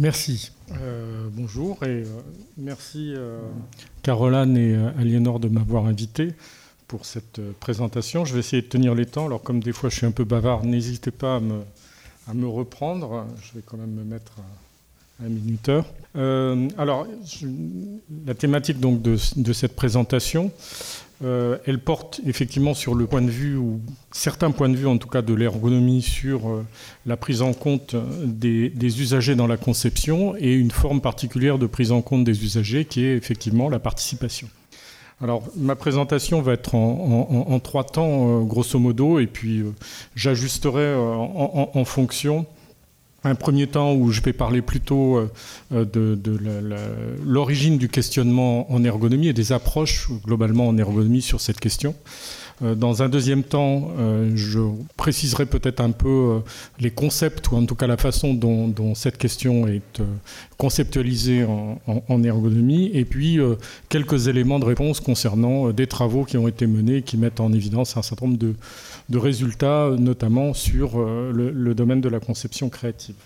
Merci. bonjour et merci Caroline et Aliénor de m'avoir invité pour cette présentation. Je vais essayer de tenir les temps. Alors comme des fois je suis un peu bavard, n'hésitez pas à me, à me reprendre. Je vais quand même me mettre un minuteur. Euh, alors, la thématique donc de, cette présentation, euh, elle porte effectivement sur le point de vue, ou certains points de vue en tout cas de l'ergonomie sur euh, la prise en compte des, usagers dans la conception et une forme particulière de prise en compte des usagers qui est effectivement la participation. Alors, ma présentation va être en, trois temps, grosso modo, et puis j'ajusterai en, fonction un premier temps où je vais parler plutôt euh, de, l'origine du questionnement en ergonomie et des approches globalement en ergonomie sur cette question. Euh, dans un deuxième temps, euh, je préciserai peut-être un peu euh, les concepts, ou en tout cas la façon dont, cette question est conceptualisée en, ergonomie, et puis quelques éléments de réponse concernant des travaux qui ont été menés, qui mettent en évidence un certain nombre de, résultats, notamment sur le domaine de la conception créative.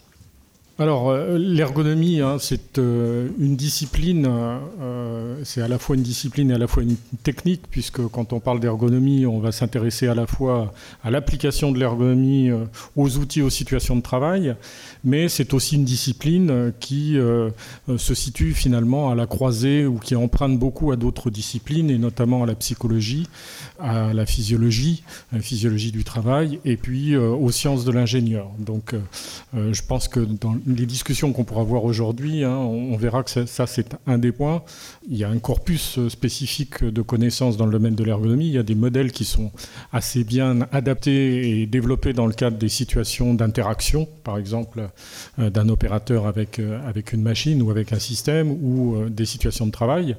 Alors, euh, l'ergonomie, hein, c'est euh, une discipline, euh, c'est à la fois une discipline et à la fois une technique, puisque quand on parle d'ergonomie, on va s'intéresser à la fois à l'application de l'ergonomie aux outils, aux situations de travail, mais c'est aussi une discipline qui se situe finalement à la croisée ou qui emprunte beaucoup à d'autres disciplines, et notamment à la psychologie, à la physiologie, à la physiologie du travail, et puis aux sciences de l'ingénieur. Donc, je pense que dans les discussions qu'on pourra voir aujourd'hui, hein, on, verra que ça, c'est un des points. Il y a un corpus euh, spécifique de connaissances dans le domaine de l'ergonomie. Il y a des modèles qui sont assez bien adaptés et développés dans le cadre des situations d'interaction, par exemple euh, d'un opérateur avec, euh, avec une machine ou avec un système ou des situations de travail.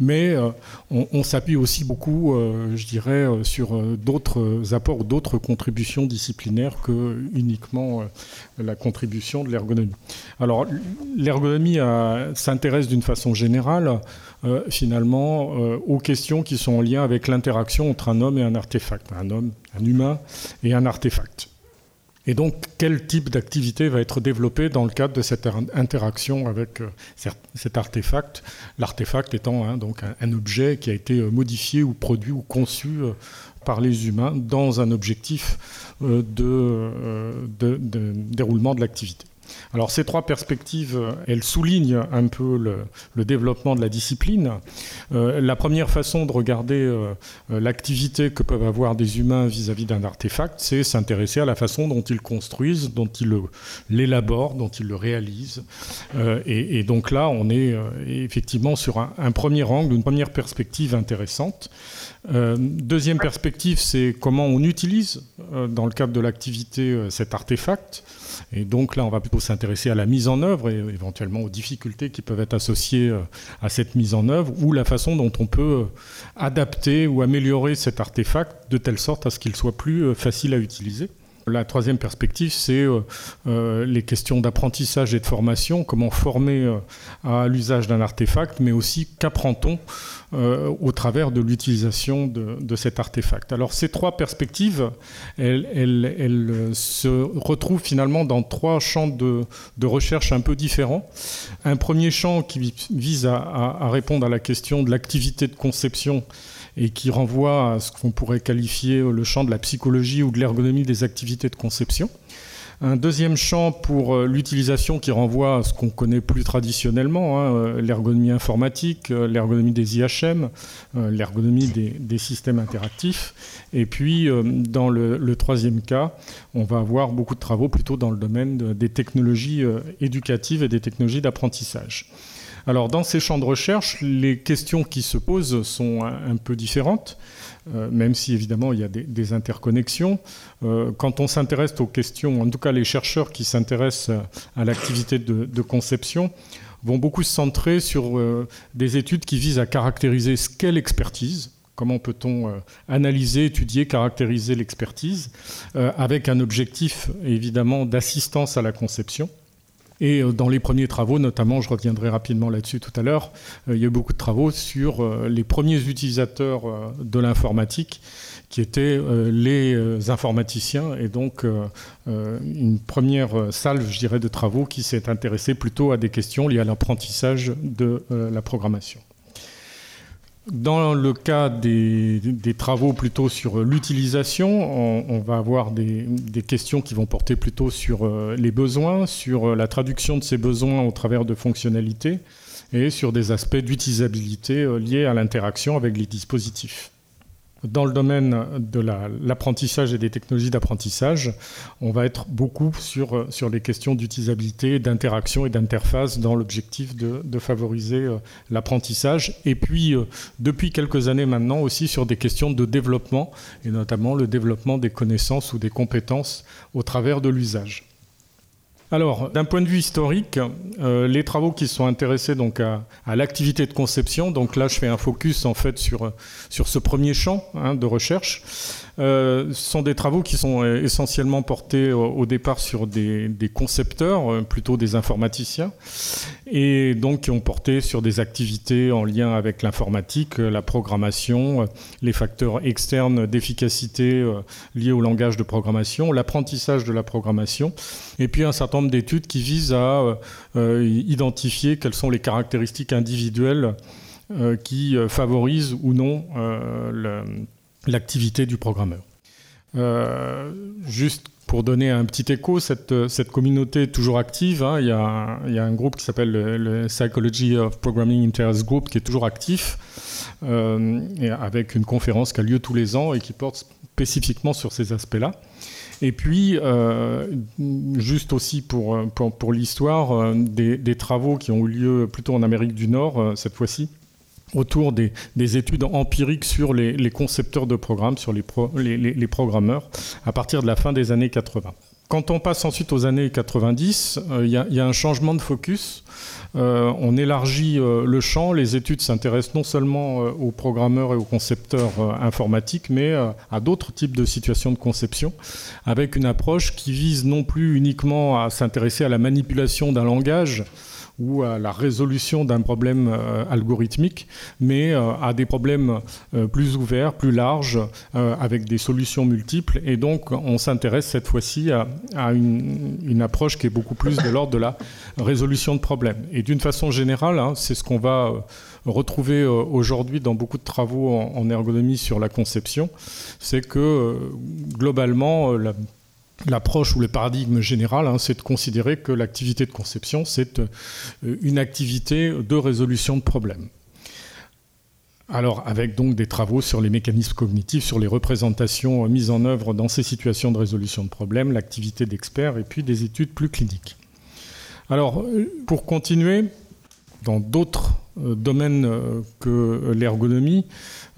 Mais on, s'appuie aussi beaucoup, je dirais, sur d'autres apports, d'autres contributions disciplinaires que uniquement la contribution de l'ergonomie. Alors, l'ergonomie euh, s'intéresse d'une façon générale, euh, finalement, euh, aux questions qui sont en lien avec l'interaction entre un homme et un artefact, un homme, un humain et un artefact. Et donc, quel type d'activité va être développé dans le cadre de cette interaction avec cet artefact L'artefact étant hein, donc un, objet qui a été modifié ou produit ou conçu par les humains dans un objectif de déroulement de l'activité. Alors ces trois perspectives, elles soulignent un peu le, développement de la discipline. Euh, la première façon de regarder euh, l'activité que peuvent avoir des humains vis-à-vis d'un artefact, c'est s'intéresser à la façon dont ils construisent, dont ils l'élaborent, dont ils le réalisent. Euh, et, donc là, on est effectivement sur un, premier angle, une première perspective intéressante. deuxième perspective, c'est comment on utilise dans le cadre de l'activité cet artefact. Et donc là, on va plutôt s'intéresser à la mise en œuvre et éventuellement aux difficultés qui peuvent être associées euh, à cette mise en œuvre ou la façon dont on peut euh, adapter ou améliorer cet artefact de telle sorte à ce qu'il soit plus euh, facile à utiliser. La troisième perspective, c'est les questions d'apprentissage et de formation, comment former à l'usage d'un artefact, mais aussi qu'apprend-on euh, au travers de l'utilisation de, cet artefact. Alors ces trois perspectives, elles, se retrouvent finalement dans trois champs de, recherche un peu différents. Un premier champ qui vise à répondre à la question de l'activité de conception et qui renvoie à ce qu'on pourrait qualifier le champ de la psychologie ou de l'ergonomie des activités de conception. Un deuxième champ pour euh, l'utilisation qui renvoie à ce qu'on connaît plus traditionnellement, hein, euh, l'ergonomie informatique, euh, l'ergonomie des IHM, l'ergonomie des, systèmes interactifs. Et puis, dans le, troisième cas, on va avoir beaucoup de travaux plutôt dans le domaine des technologies éducatives et des technologies d'apprentissage. Alors, dans ces champs de recherche, les questions qui se posent sont un peu différentes. Euh, même si évidemment il y a des, interconnexions. Euh, quand on s'intéresse aux questions, en tout cas les chercheurs qui s'intéressent à l'activité de, conception, vont beaucoup se centrer sur euh, des études qui visent à caractériser ce qu'est l'expertise, comment peut-on analyser, étudier, caractériser l'expertise, avec un objectif évidemment d'assistance à la conception. Et dans les premiers travaux, notamment, je reviendrai rapidement là-dessus tout à l'heure, il y a eu beaucoup de travaux sur les premiers utilisateurs de l'informatique qui étaient les informaticiens et donc une première salle, je dirais, de travaux qui s'est intéressée plutôt à des questions liées à l'apprentissage de la programmation. Dans le cas des, travaux plutôt sur l'utilisation, on, va avoir des, questions qui vont porter plutôt sur euh, les besoins, sur euh, la traduction de ces besoins au travers de fonctionnalités et sur des aspects d'utilisabilité euh, liés à l'interaction avec les dispositifs. Dans le domaine de l'apprentissage et des technologies d'apprentissage, on va être beaucoup sur, sur les questions d'utilisabilité, d'interaction et d'interface dans l'objectif de, favoriser euh, l'apprentissage. Et puis, euh, depuis quelques années maintenant, aussi sur des questions de développement, et notamment le développement des connaissances ou des compétences au travers de l'usage. Alors, d'un point de vue historique, euh, les travaux qui sont intéressés donc à, l'activité de conception, donc là je fais un focus en fait sur, sur ce premier champ hein, de recherche, euh, sont des travaux qui sont euh, essentiellement portés au, départ sur des, concepteurs, plutôt des informaticiens, et donc qui ont porté sur des activités en lien avec l'informatique, la programmation, les facteurs externes d'efficacité liés au langage de programmation, l'apprentissage de la programmation, et puis un certain nombre d'études qui visent à identifier quelles sont les caractéristiques individuelles qui favorisent ou non l'activité du programmeur. Euh, juste pour donner un petit écho, cette, communauté est toujours active. Hein. Il, y a, un groupe qui s'appelle le, Psychology of Programming Interest Group qui est toujours actif, euh, avec une conférence qui a lieu tous les ans et qui porte spécifiquement sur ces aspects-là. Et puis, euh, juste aussi pour, l'histoire, des, des, travaux qui ont eu lieu plutôt en Amérique du Nord cette fois-ci, autour des, études empiriques sur les, concepteurs de programmes, sur les, les, programmeurs, à partir de la fin des années 80. Quand on passe ensuite aux années 90, euh, il y, a un changement de focus. Euh, on élargit euh, le champ. Les études s'intéressent non seulement aux programmeurs et aux concepteurs informatiques, mais à d'autres types de situations de conception, avec une approche qui vise non plus uniquement à s'intéresser à la manipulation d'un langage, ou à la résolution d'un problème euh, algorithmique, mais euh, à des problèmes euh, plus ouverts, plus larges, avec des solutions multiples. Et donc, on s'intéresse cette fois-ci à, une, approche qui est beaucoup plus de l'ordre de la résolution de problèmes. Et d'une façon générale, hein, c'est ce qu'on va retrouver aujourd'hui dans beaucoup de travaux en, ergonomie sur la conception, c'est que globalement, la L'approche ou le paradigme général, hein, c'est de considérer que l'activité de conception, c'est euh, une activité de résolution de problèmes. Alors, avec donc des travaux sur les mécanismes cognitifs, sur les représentations mises en œuvre dans ces situations de résolution de problèmes, l'activité d'experts et puis des études plus cliniques. Alors, euh, pour continuer, dans d'autres euh, domaines que l'ergonomie,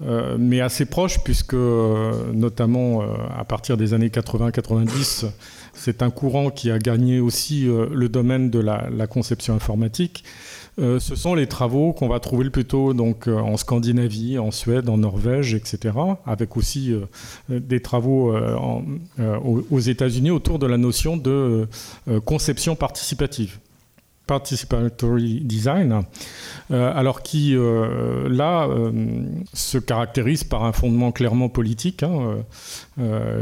euh, mais assez proche, puisque euh, notamment euh, à partir des années 80-90, c'est un courant qui a gagné aussi le domaine de la, conception informatique. ce sont les travaux qu'on va trouver plutôt donc, en Scandinavie, en Suède, en Norvège, etc., avec aussi des travaux aux États-Unis autour de la notion de conception participative participatory design, euh, alors qui euh, là euh, se caractérise par un fondement clairement politique. Hein,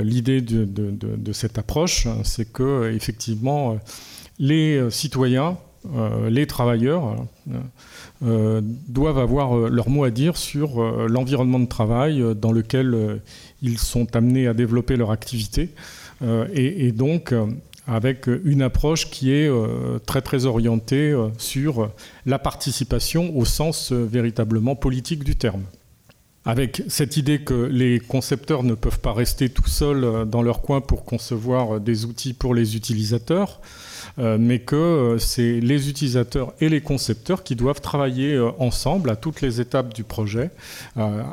l'idée de, cette approche, c'est que effectivement les citoyens, les travailleurs doivent avoir leur mot à dire sur l'environnement de travail dans lequel ils sont amenés à développer leur activité, et donc avec une approche qui est euh, très orientée euh, sur la participation au sens euh, véritablement politique du terme. Avec cette idée que les concepteurs ne peuvent pas rester tout seuls dans leur coin pour concevoir des outils pour les utilisateurs, euh, mais que euh, c'est les utilisateurs et les concepteurs qui doivent travailler euh, ensemble à toutes les étapes du projet,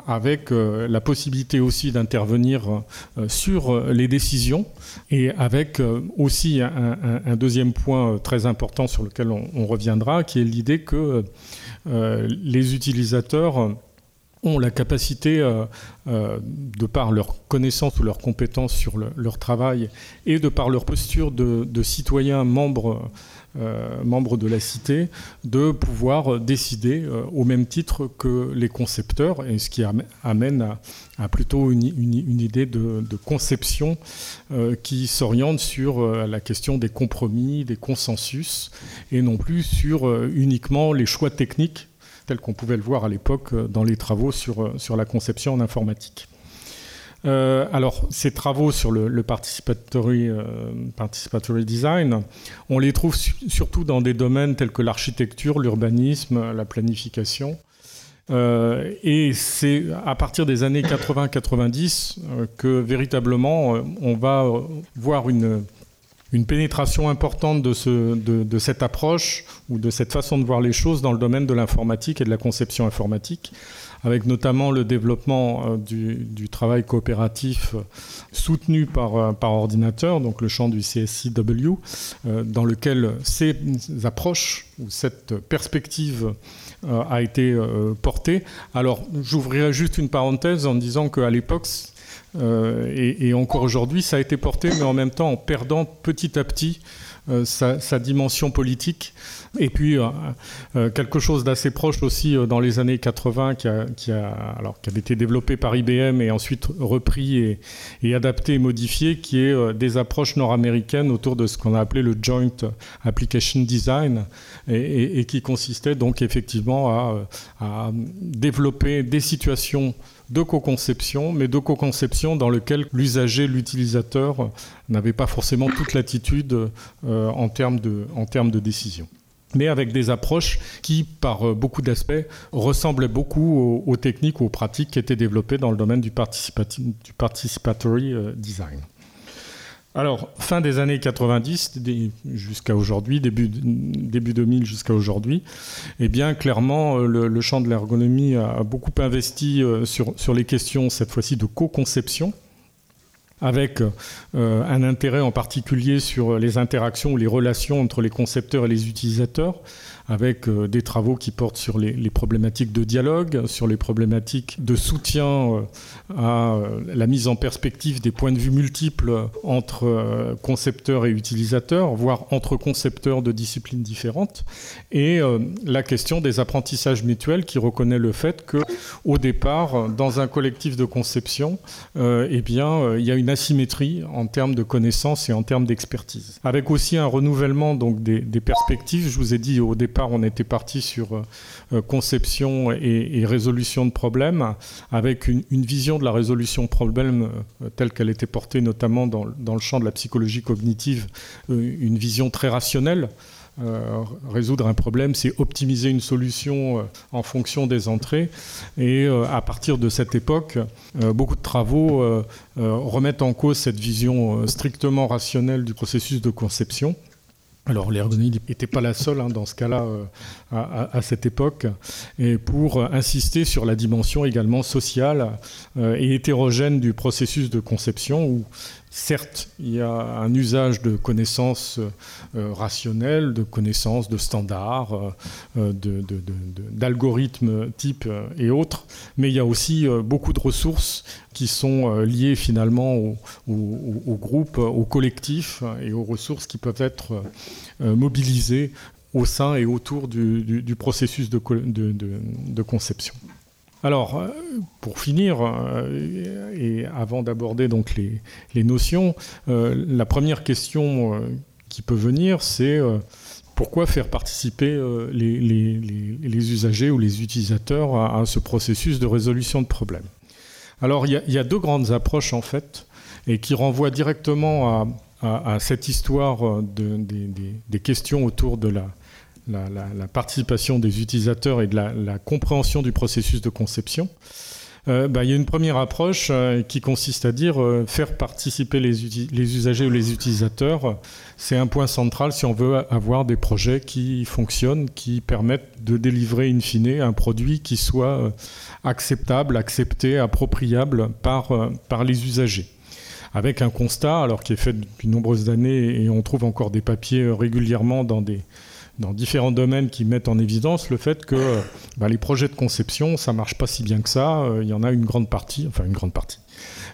avec la possibilité aussi d'intervenir sur les décisions et avec aussi un, deuxième point très important sur lequel on reviendra, qui est l'idée que les utilisateurs ont la capacité, euh, euh, de par leur connaissance ou leur compétence sur leur travail et de par leur posture de, citoyens membres membres de la cité, de pouvoir décider au même titre que les concepteurs, ce qui amène à, plutôt une, idée de, conception qui s'oriente sur la question des compromis, des consensus, et non plus sur uniquement les choix techniques tels qu'on pouvait le voir à l'époque dans les travaux sur, sur la conception en informatique. Euh, alors, ces travaux sur le, participatory, euh, participatory, design, on les trouve surtout dans des domaines tels que l'architecture, l'urbanisme, la planification. Euh, et c'est à partir des années 80-90 que véritablement on va voir une, une pénétration importante de, ce, de, de, cette approche ou de cette façon de voir les choses dans le domaine de l'informatique et de la conception informatique avec notamment le développement euh, du, travail coopératif euh, soutenu par, euh, par ordinateur, donc le champ du CSCW, dans lequel ces approches ou cette perspective a été portée. Alors, j'ouvrirai juste une parenthèse en disant qu'à l'époque, et, encore aujourd'hui, ça a été porté, mais en même temps en perdant petit à petit sa, dimension politique. Et puis, euh, euh, quelque chose d'assez proche aussi euh, dans les années 80 qui, a, alors, qui avait été développé par IBM et ensuite repris et, adapté et modifié, qui est des approches nord-américaines autour de ce qu'on a appelé le Joint Application Design et, qui consistait donc effectivement à développer des situations de co-conception, mais de co-conception dans lequel l'usager, l'utilisateur n'avait pas forcément toute l'attitude en, termes de, en décision mais avec des approches qui, par euh, beaucoup d'aspects, ressemblaient beaucoup aux, techniques ou aux pratiques qui étaient développées dans le domaine du, participatory euh, design. Alors, fin des années 90 jusqu'à aujourd'hui, début, début 2000 jusqu'à aujourd'hui, eh bien, clairement, euh, le, champ de l'ergonomie a beaucoup investi sur, sur les questions, cette fois-ci, de co-conception avec euh, un intérêt en particulier sur les interactions ou les relations entre les concepteurs et les utilisateurs, avec euh, des travaux qui portent sur les, problématiques de dialogue, sur les problématiques de soutien euh, à la mise en perspective des points de vue multiples entre concepteurs et utilisateurs, voire entre concepteurs de disciplines différentes, et la question des apprentissages mutuels qui reconnaît le fait que, au départ, dans un collectif de conception, eh bien, il y a une asymétrie en termes de connaissances et en termes d'expertise. Avec aussi un renouvellement donc des, perspectives. Je vous ai dit au départ, on était parti sur euh, euh, conception et, résolution de problèmes, avec une, vision de la résolution de problèmes euh, telle qu'elle était portée notamment dans, le champ de la psychologie cognitive, une vision très rationnelle. Résoudre un problème, c'est optimiser une solution en fonction des entrées. Et à partir de cette époque, beaucoup de travaux remettent en cause cette vision strictement rationnelle du processus de conception. Alors l'ergonomie n'était pas la seule hein, dans ce cas-là à, cette époque, et pour insister sur la dimension également sociale et hétérogène du processus de conception, où Certes, il y a un usage de connaissances euh, rationnelles, de connaissances de standards, euh, d'algorithmes type euh, et autres, mais il y a aussi beaucoup de ressources qui sont liées finalement au, groupe, au collectif et aux ressources qui peuvent être mobilisées au sein et autour du, processus de conception. Alors, euh, pour finir, euh, et avant d'aborder donc les, notions, euh, la première question qui peut venir, c'est pourquoi faire participer les, usagers ou les utilisateurs à, ce processus de résolution de problèmes? Alors, il y, a deux grandes approches en fait, et qui renvoient directement à, cette histoire des questions autour de la, la, participation des utilisateurs et de la, compréhension du processus de conception. Euh, bah, il y a une première approche euh, qui consiste à dire euh, faire participer les, usagers ou les utilisateurs. C'est un point central si on veut avoir des projets qui fonctionnent, qui permettent de délivrer in fine un produit qui soit acceptable, accepté, appropriable par, par les usagers avec un constat alors qui est fait depuis de nombreuses années et on trouve encore des papiers régulièrement dans des, dans différents domaines qui mettent en évidence le fait que bah, les projets de conception, ça marche pas si bien que ça. Il y en a une grande partie, enfin une grande partie.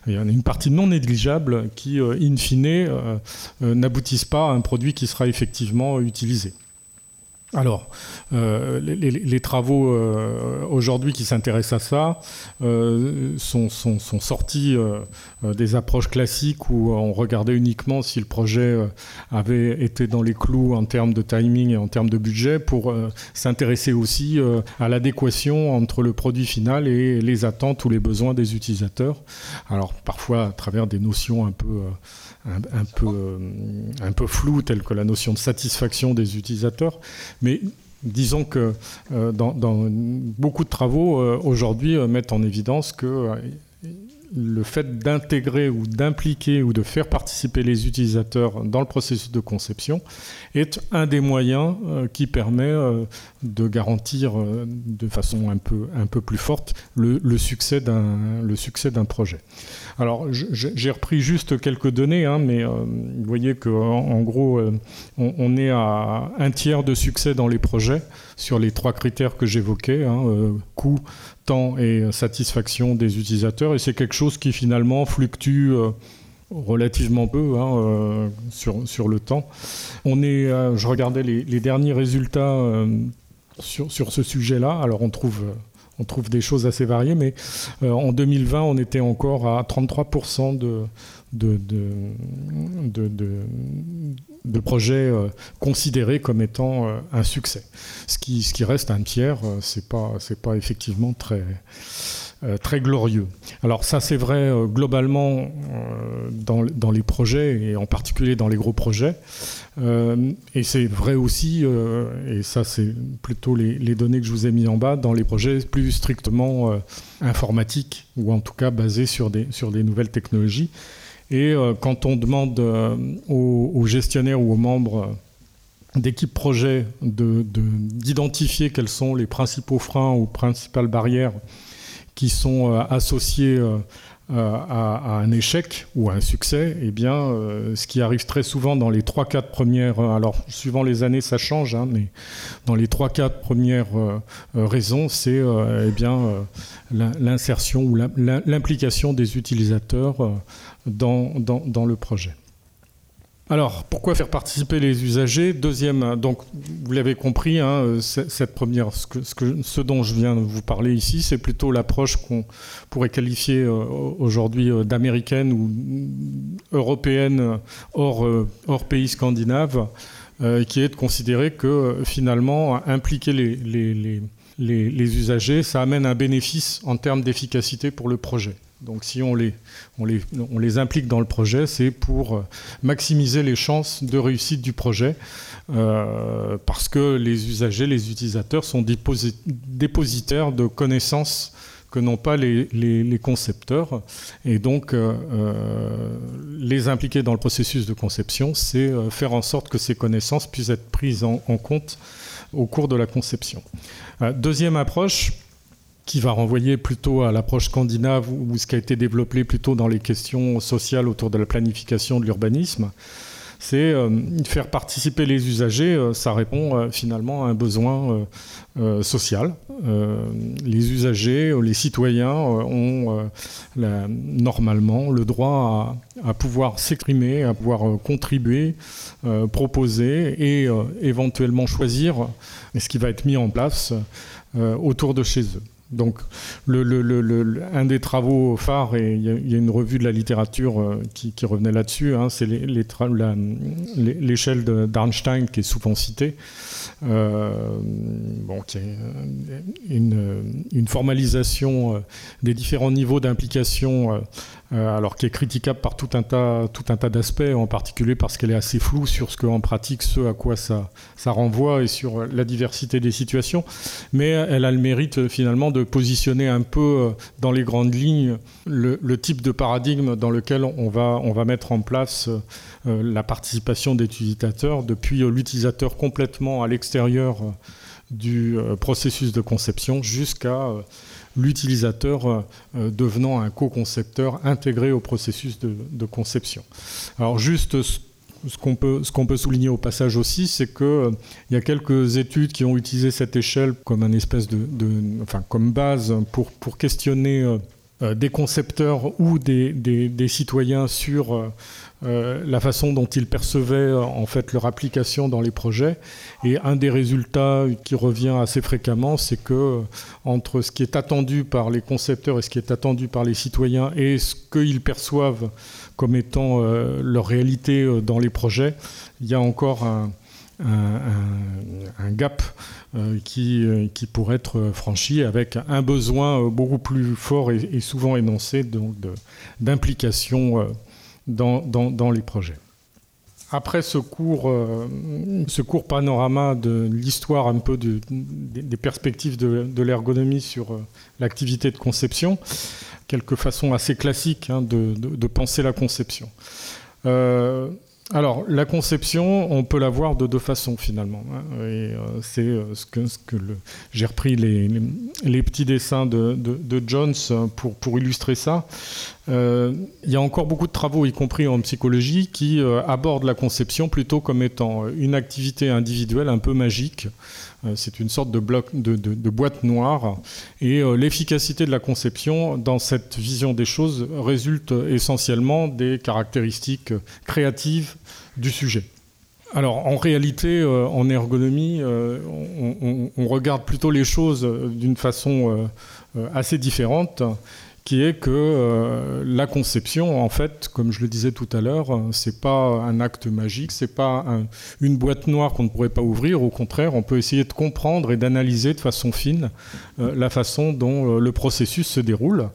Il y en a une partie non négligeable qui, in fine, n'aboutissent pas à un produit qui sera effectivement utilisé. Alors, euh, les, travaux euh, aujourd'hui qui s'intéressent à ça euh, sont, sortis des approches classiques où on regardait uniquement si le projet avait été dans les clous en termes de timing et en termes de budget pour s'intéresser aussi à l'adéquation entre le produit final et les attentes ou les besoins des utilisateurs. Alors, parfois à travers des notions un peu un, peu, euh, un peu flou, telle que la notion de satisfaction des utilisateurs. Disons que euh, dans, beaucoup de travaux euh, aujourd'hui mettent en évidence que le fait d'intégrer ou d'impliquer ou de faire participer les utilisateurs dans le processus de conception est un des moyens qui permet de garantir de façon un peu, plus forte le, le succès d'un projet. Alors, j'ai repris juste quelques données, hein, mais euh, vous voyez qu'en en gros, euh, on, est à un tiers de succès dans les projets sur les trois critères que j'évoquais, hein, euh, coût, temps et satisfaction des utilisateurs. Et c'est quelque chose qui finalement fluctue relativement peu hein, sur, sur le temps. On est, je regardais les, derniers résultats sur, sur ce sujet-là. Alors on trouve on trouve des choses assez variées, mais euh, en 2020, on était encore à 33% de, de, de, projets euh, considérés comme étant euh, un succès. Ce qui, reste un tiers, c'est pas, pas effectivement très euh, glorieux. Alors ça c'est vrai euh, globalement euh, dans, les projets et en particulier dans les gros projets. et c'est vrai aussi, et ça c'est plutôt les, données que je vous ai mis en bas, dans les projets plus strictement informatiques ou en tout cas basés sur sur des nouvelles technologies. Et quand on demande aux, gestionnaires ou aux membres d'équipes projet d'identifier quels sont les principaux freins ou principales barrières qui sont euh, associés euh, euh, à, un échec ou à un succès, eh bien, ce qui arrive très souvent dans les 3-4 premières, alors suivant les années ça change, hein, mais dans les 3-4 premières raisons, c'est eh bien l'insertion ou l'implication des utilisateurs dans, dans le projet. Alors, pourquoi faire participer les usagers? Deuxième, donc vous l'avez compris, hein, cette première, ce, dont je viens de vous parler ici, c'est plutôt l'approche qu'on pourrait qualifier euh, aujourd'hui euh, d'américaine ou européenne hors, euh, pays scandinaves, qui est de considérer que finalement, impliquer les usagers, ça amène un bénéfice en termes d'efficacité pour le projet. Donc si on les, on les, implique dans le projet, c'est pour euh, maximiser les chances de réussite du projet, euh, parce que les usagers, les utilisateurs sont dépositaires de connaissances que n'ont pas les, concepteurs. Et donc, euh, les impliquer dans le processus de conception, c'est faire en sorte que ces connaissances puissent être prises en compte au cours de la conception. deuxième approche, qui va renvoyer plutôt à l'approche scandinave ou ce qui a été développé plutôt dans les questions sociales autour de la planification de l'urbanisme. C'est euh, faire participer les usagers, euh, ça répond euh, finalement à un besoin social. les usagers, les citoyens ont normalement le droit à, à pouvoir s'exprimer, à pouvoir contribuer, proposer et éventuellement choisir ce qui va être mis en place autour de chez eux. Donc, un des travaux phares, et il y, a une revue de la littérature euh, qui, revenait là-dessus, hein, c'est l'échelle d'Arnstein qui est souvent citée, euh, qui est une, une formalisation euh, des différents niveaux d'implication euh, alors qui est critiquable par tout un tas, tout un tas d'aspects, en particulier parce qu'elle est assez floue sur ce qu'en pratique, ce à quoi ça, ça renvoie et sur la diversité des situations. Mais elle a le mérite euh, finalement de positionner un peu euh, dans les grandes lignes le, type de paradigme dans lequel on va, on va mettre en place la participation des utilisateurs, depuis l'utilisateur complètement à l'extérieur du processus de conception jusqu'à l'utilisateur euh, euh, devenant un co-concepteur intégré au processus de, conception. Alors juste ce qu'on peut, peut, souligner au passage aussi, c'est qu'il euh, y a quelques études qui ont utilisé cette échelle comme un espèce de, enfin, comme base pour, pour questionner euh, euh, des concepteurs ou des, des, citoyens sur euh, la façon dont ils percevaient en fait leur application dans les projets. Et un des résultats qui revient assez fréquemment, c'est que entre ce qui est attendu par les concepteurs et ce qui est attendu par les citoyens et ce qu'ils perçoivent comme étant euh, leur réalité dans les projets, il y a encore un, gap euh, qui, euh, pourrait être franchi avec un besoin euh, beaucoup plus fort et, souvent énoncé d'implication dans, les projets. Après ce court, ce court panorama de l'histoire un peu des perspectives de, l'ergonomie sur l'activité de conception, quelques façons assez classiques hein, de, de, penser la conception. Alors, la conception, on peut la voir de deux façons finalement. Hein. euh, c'est euh, ce que, j'ai repris les, petits dessins de, Jones pour, illustrer ça. Euh, il y a encore beaucoup de travaux, y compris en psychologie, qui abordent la conception plutôt comme étant une activité individuelle un peu magique c'est une sorte de, bloc, de, boîte noire. Et euh, l'efficacité de la conception dans cette vision des choses résulte essentiellement des caractéristiques créatives du sujet. Alors en réalité, euh, en ergonomie, on, regarde plutôt les choses d'une façon assez différente qui est que euh, la conception, en fait, comme je le disais tout à l'heure, euh, c'est pas un acte magique, c'est pas une boîte noire qu'on ne pourrait pas ouvrir. Au contraire, on peut essayer de comprendre et d'analyser de façon fine euh, la façon dont le processus se déroule.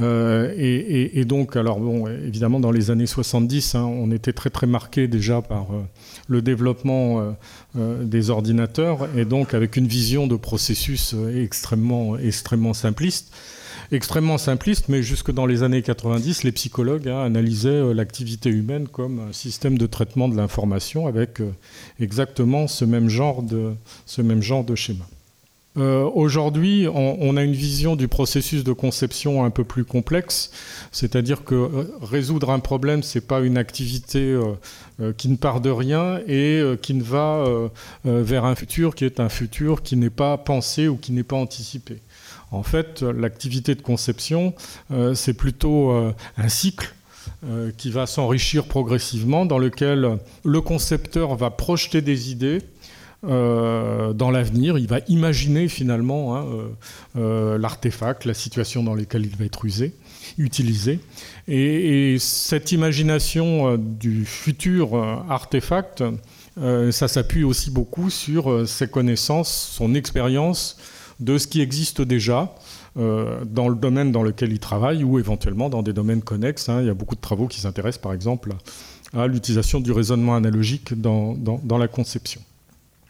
Et, donc, alors bon, évidemment, dans les années 70, hein, on était très très marqué déjà par le développement des ordinateurs et donc avec une vision de processus extrêmement extrêmement simpliste extrêmement simpliste, mais jusque dans les années 90, les psychologues hein, analysaient euh, l'activité humaine comme un système de traitement de l'information avec euh, exactement ce même genre de, ce schéma. Euh, aujourd'hui, on, a une vision du processus de conception un peu plus complexe, c'est-à-dire que résoudre un problème, c'est pas une activité qui ne part de rien et qui ne va vers un futur qui est un futur qui n'est pas pensé ou qui n'est pas anticipé. En fait, l'activité de conception, euh, c'est plutôt euh, un cycle euh, qui va s'enrichir progressivement, dans lequel le concepteur va projeter des idées dans l'avenir. Il va imaginer finalement hein, l'artefact, la situation dans laquelle il va être usé, utilisé. Et, cette imagination du futur artefact, ça s'appuie aussi beaucoup sur ses connaissances, son expérience de ce qui existe déjà euh, dans le domaine dans lequel il travaille ou éventuellement dans des domaines connexes. Hein. Il y a beaucoup de travaux qui s'intéressent par exemple à l'utilisation du raisonnement analogique dans, la conception.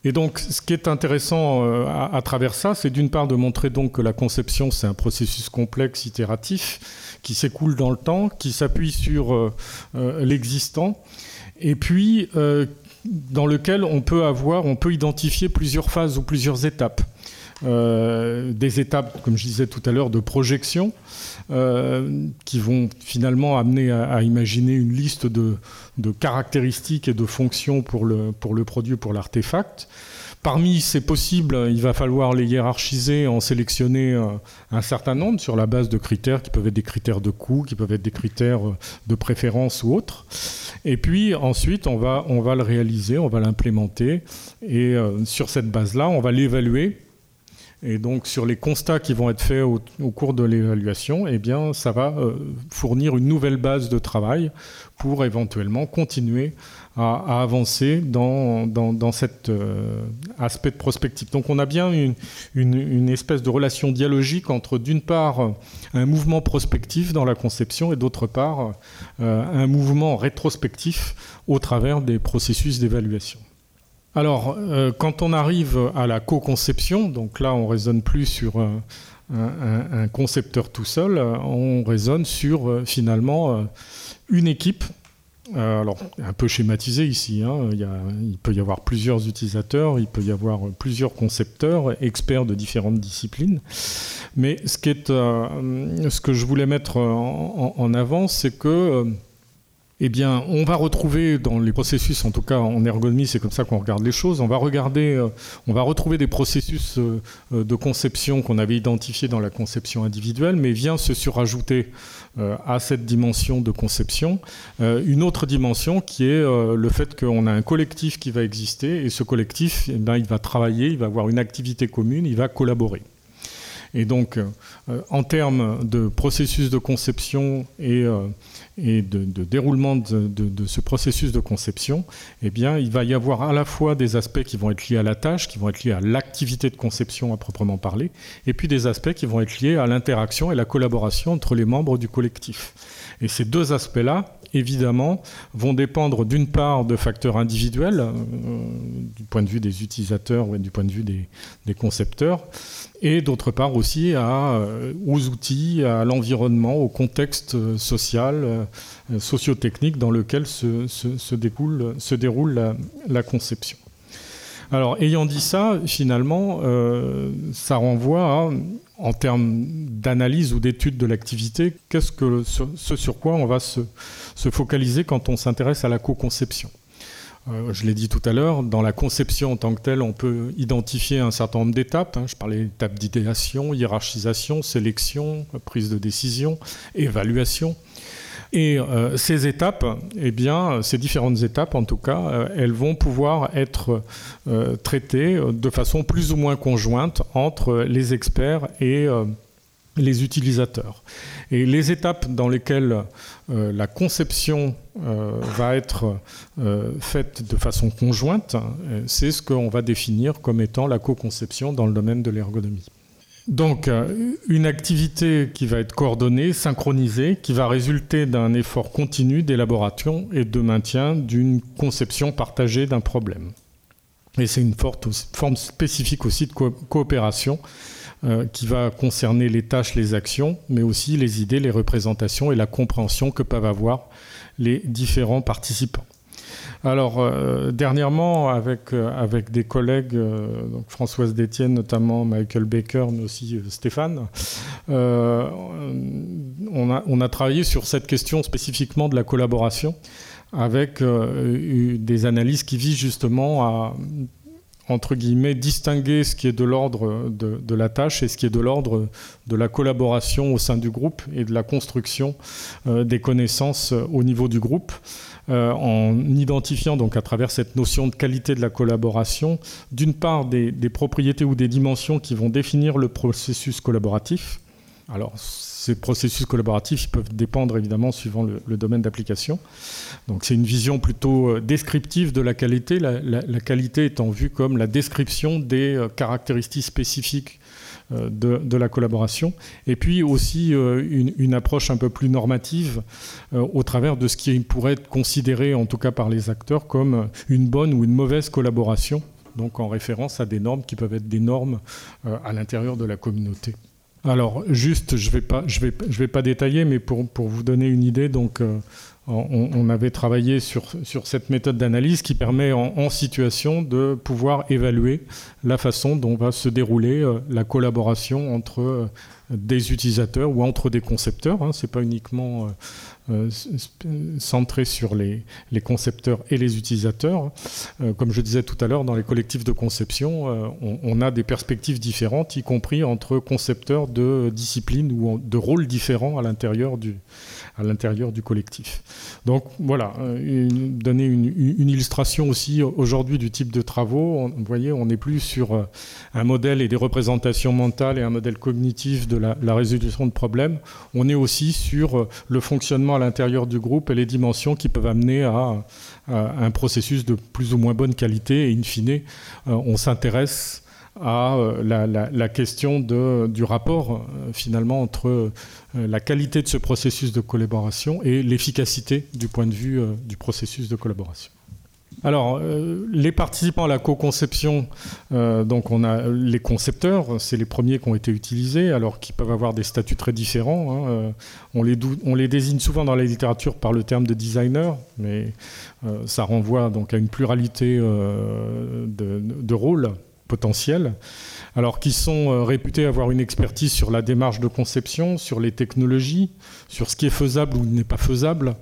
Et donc, ce qui est intéressant euh, à, travers ça, c'est d'une part de montrer donc que la conception, c'est un processus complexe, itératif, qui s'écoule dans le temps, qui s'appuie sur euh, l'existant, et puis dans lequel on peut avoir, on peut identifier plusieurs phases ou plusieurs étapes. Euh, des étapes, comme je disais tout à l'heure, de projection, euh, qui vont finalement amener à, imaginer une liste de, caractéristiques et de fonctions pour le, pour le produit, pour l'artefact. Parmi ces possibles, il va falloir les hiérarchiser, en sélectionner euh, un certain nombre sur la base de critères qui peuvent être des critères de coût, qui peuvent être des critères de préférence ou autres. Et puis ensuite, on va, on va le réaliser, on va l'implémenter. Et sur cette base-là, on va l'évaluer et donc sur les constats qui vont être faits au, cours de l'évaluation, eh ça va euh, fournir une nouvelle base de travail pour éventuellement continuer à, avancer dans, cet euh, aspect de prospective. Donc on a bien une, une, espèce de relation dialogique entre d'une part un mouvement prospectif dans la conception et d'autre part euh, un mouvement rétrospectif au travers des processus d'évaluation. Alors, euh, quand on arrive à la co-conception, donc là on raisonne plus sur un, concepteur tout seul, on raisonne sur euh, finalement euh, une équipe. alors, un peu schématisé ici, hein, il, peut y avoir plusieurs utilisateurs, il peut y avoir plusieurs concepteurs, experts de différentes disciplines. Mais ce, que je voulais mettre en avant, c'est que eh bien, on va retrouver dans les processus, en tout cas en ergonomie, c'est comme ça qu'on regarde les choses, on va regarder, euh, on va retrouver des processus euh, euh, de conception qu'on avait identifiés dans la conception individuelle, mais vient se surajouter à cette dimension de conception une autre dimension qui est le fait qu'on a un collectif qui va exister et ce collectif, eh ben, il va travailler, il va avoir une activité commune, il va collaborer. Et donc, en termes de processus de conception et et de, déroulement de, ce processus de conception, eh bien, il va y avoir à la fois des aspects qui vont être liés à la tâche, qui vont être liés à l'activité de conception à proprement parler, et puis des aspects qui vont être liés à l'interaction et la collaboration entre les membres du collectif. Et ces deux aspects-là, évidemment, vont dépendre d'une part de facteurs individuels, euh, du point de vue des utilisateurs ou du point de vue des, concepteurs, et d'autre part aussi euh, aux outils, à l'environnement, au contexte euh, social, sociotechnique dans lequel se déroule la, conception. Alors, ayant dit ça, finalement, ça renvoie à en termes d'analyse ou d'étude de l'activité, ce, sur quoi on va se, focaliser quand on s'intéresse à la co-conception euh, je l'ai dit tout à l'heure, dans la conception en tant que telle, on peut identifier un certain nombre d'étapes. Hein. je parlais d'étapes d'idéation, hiérarchisation, sélection, prise de décision, évaluation. Et euh, ces étapes, eh bien, ces différentes étapes, en tout cas, euh, elles vont pouvoir être euh, traitées de façon plus ou moins conjointe entre les experts et les utilisateurs. Et les étapes dans lesquelles la conception va être faite de façon conjointe, c'est ce qu'on va définir comme étant la co-conception dans le domaine de l'ergonomie. Donc, euh, une activité qui va être coordonnée, synchronisée, qui va résulter d'un effort continu d'élaboration et de maintien d'une conception partagée d'un problème. Et c'est une forme spécifique aussi de coopération euh, qui va concerner les tâches, les actions, mais aussi les idées, les représentations et la compréhension que peuvent avoir les différents participants. Alors, euh, dernièrement, avec, euh, avec des collègues, euh, Françoise Détienne notamment, Michael Baker, mais aussi Stéphane, on a, on, a, travaillé sur cette question spécifiquement de la collaboration avec des analyses qui visent justement à entre guillemets, distinguer ce qui est de l'ordre de, la tâche et ce qui est de l'ordre de la collaboration au sein du groupe et de la construction des connaissances au niveau du groupe. Euh, en identifiant donc à travers cette notion de qualité de la collaboration, d'une part des, propriétés ou des dimensions qui vont définir le processus collaboratif. Alors ces processus collaboratifs peuvent dépendre évidemment suivant le, domaine d'application. Donc c'est une vision plutôt euh, descriptive de la qualité, la, qualité étant vue comme la description des euh, caractéristiques spécifiques euh, de, la collaboration, et puis aussi une, approche un peu plus normative au travers de ce qui pourrait être considéré, en tout cas par les acteurs, comme une bonne ou une mauvaise collaboration, donc en référence à des normes qui peuvent être des normes à l'intérieur de la communauté. Alors, juste, je ne vais, pas, détailler, mais pour, vous donner une idée, donc, on, avait travaillé sur, cette méthode d'analyse qui permet en, situation de pouvoir évaluer la façon dont va se dérouler euh, la collaboration entre euh, des utilisateurs ou entre des concepteurs. Hein. Ce n'est pas uniquement euh, centré sur les, concepteurs et les utilisateurs. comme je disais tout à l'heure, dans les collectifs de conception, on, on, a des perspectives différentes, y compris entre concepteurs de disciplines ou de rôles différents à l'intérieur du, à l'intérieur du collectif. Donc voilà, euh, donner une, illustration aussi aujourd'hui du type de travaux. vous voyez, on n'est plus sur euh, un modèle et des représentations mentales et un modèle cognitif de la, résolution de problèmes. On est aussi sur euh, le fonctionnement à l'intérieur du groupe et les dimensions qui peuvent amener à, un processus de plus ou moins bonne qualité. Et in fine, on s'intéresse à euh, la, question du rapport euh, finalement entre euh, la qualité de ce processus de collaboration et l'efficacité du point de vue du processus de collaboration. Alors, les participants à la co-conception, donc on a les concepteurs, c'est les premiers qui ont été utilisés, alors qu'ils peuvent avoir des statuts très différents. Hein, on, les désigne souvent dans la littérature par le terme de designer, mais ça renvoie donc à une pluralité de rôles potentiels, alors qui sont réputés avoir une expertise sur la démarche de conception, sur les technologies, sur ce qui est faisable ou n'est pas faisable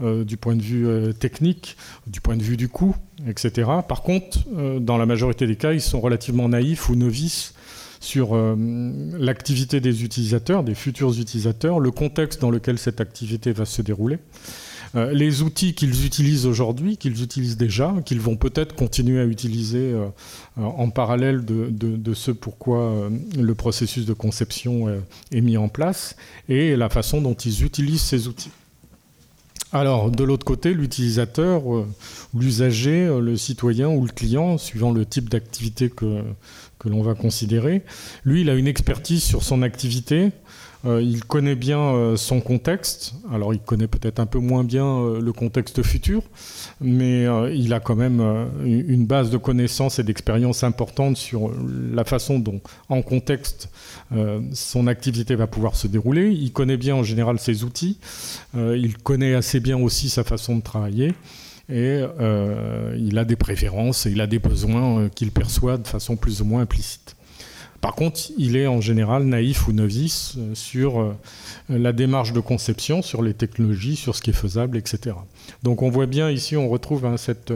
du point de vue technique, du point de vue du coût, etc. Par contre, dans la majorité des cas, ils sont relativement naïfs ou novices sur euh, l'activité des utilisateurs, des futurs utilisateurs, le contexte dans lequel cette activité va se dérouler, euh, les outils qu'ils utilisent aujourd'hui, qu'ils utilisent déjà, qu'ils vont peut-être continuer à utiliser euh, en parallèle de, de, ce pourquoi le processus de conception est mis en place, et la façon dont ils utilisent ces outils. Alors, de l'autre côté, l'utilisateur, l'usager, le citoyen ou le client, suivant le type d'activité que, que l'on va considérer. Lui, il a une expertise sur son activité. Euh, il connaît bien euh, son contexte. Alors, il connaît peut-être un peu moins bien euh, le contexte futur, mais il a quand même une base de connaissances et d'expérience importante sur la façon dont, en contexte, son activité va pouvoir se dérouler. Il connaît bien en général ses outils. il connaît assez bien aussi sa façon de travailler et il a des préférences et il a des besoins qu'il perçoit de façon plus ou moins implicite. Par contre, il est en général naïf ou novice euh, sur la démarche de conception, sur les technologies, sur ce qui est faisable, etc. Donc on voit bien ici, on retrouve hein, cette,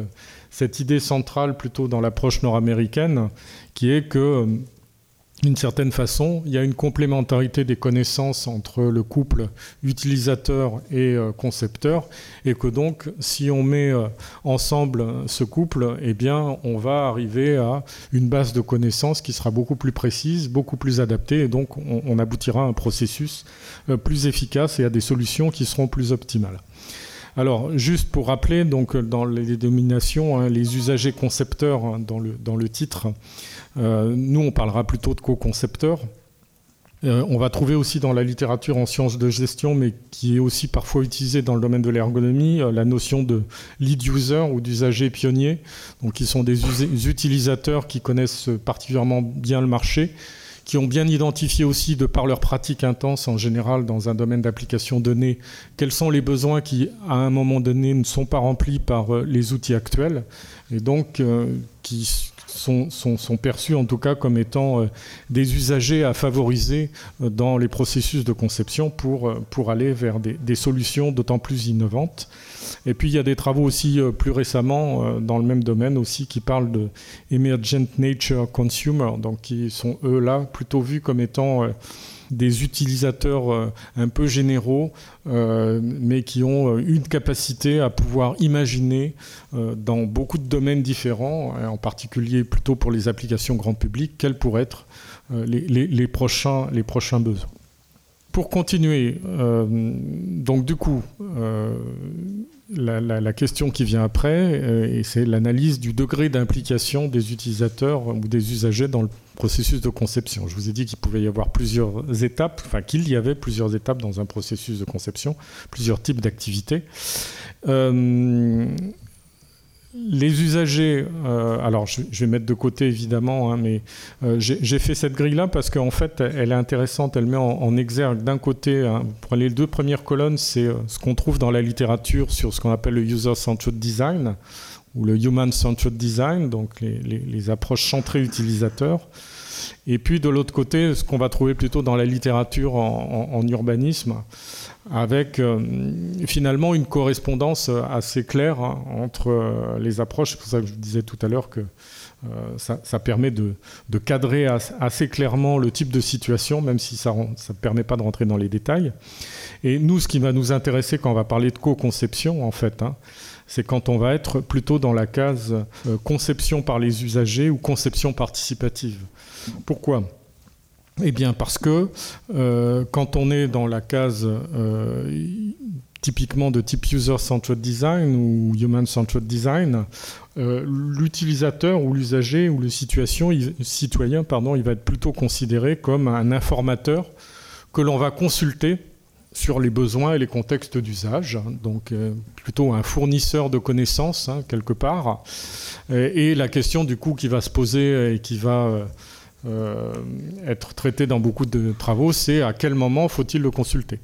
cette idée centrale plutôt dans l'approche nord-américaine, qui est que d'une certaine façon, il y a une complémentarité des connaissances entre le couple utilisateur et euh, concepteur, et que donc, si on met euh, ensemble ce couple, eh bien, on va arriver à une base de connaissances qui sera beaucoup plus précise, beaucoup plus adaptée, et donc on, aboutira à un processus euh, plus efficace et à des solutions qui seront plus optimales. Alors, juste pour rappeler, donc, dans les dénominations, hein, les usagers concepteurs hein, dans, le, titre, euh, nous, on parlera plutôt de co-concepteurs. Euh, on va trouver aussi dans la littérature en sciences de gestion, mais qui est aussi parfois utilisée dans le domaine de l'ergonomie, euh, la notion de lead user ou d'usager pionnier, donc qui sont des utilisateurs qui connaissent particulièrement bien le marché, qui ont bien identifié aussi, de par leur pratique intense en général dans un domaine d'application donnée, quels sont les besoins qui, à un moment donné, ne sont pas remplis par les outils actuels, et donc qui sont, perçus en tout cas comme étant euh, des usagers à favoriser euh, dans les processus de conception pour, euh, aller vers des solutions d'autant plus innovantes. Et puis il y a des travaux aussi plus récemment dans le même domaine aussi qui parlent de emergent nature consumer, donc qui sont eux là plutôt vus comme étant des utilisateurs euh, un peu généraux, euh, mais qui ont euh, une capacité à pouvoir imaginer dans beaucoup de domaines différents, en particulier plutôt pour les applications grand public, quels pourraient être les, prochains, les prochains besoins. Pour continuer, donc du coup, la, question qui vient après, et c'est l'analyse du degré d'implication des utilisateurs ou des usagers dans le processus de conception. Je vous ai dit qu'il pouvait y avoir plusieurs étapes, enfin qu'il y avait plusieurs étapes dans un processus de conception, plusieurs types d'activités. Euh, les usagers, euh, alors je, vais mettre de côté évidemment, hein, mais euh, j'ai fait cette grille-là parce qu'en fait elle est intéressante, elle met en, exergue d'un côté, hein, pour les deux premières colonnes, c'est ce qu'on trouve dans la littérature sur ce qu'on appelle le user-centered design ou le human-centered design, donc les, approches centrées utilisateurs. Et puis de l'autre côté, ce qu'on va trouver plutôt dans la littérature en, urbanisme, avec euh, finalement une correspondance assez claire hein, entre euh, les approches. C'est pour ça que je disais tout à l'heure que euh, ça, permet de, cadrer assez clairement le type de situation, même si ça ne permet pas de rentrer dans les détails. Et nous, ce qui va nous intéresser quand on va parler de co-conception, en fait, hein, c'est quand on va être plutôt dans la case conception par les usagers ou conception participative. Pourquoi? Eh bien parce que euh, quand on est dans la case euh, typiquement de type user-centered design ou human-centered design, l'utilisateur ou l'usager ou le citoyen il va être plutôt considéré comme un informateur que l'on va consulter sur les besoins et les contextes d'usage, donc euh, plutôt un fournisseur de connaissances hein, quelque part. Et, la question du coup qui va se poser et qui va euh, être traitée dans beaucoup de travaux, c'est à quel moment faut-il le consulter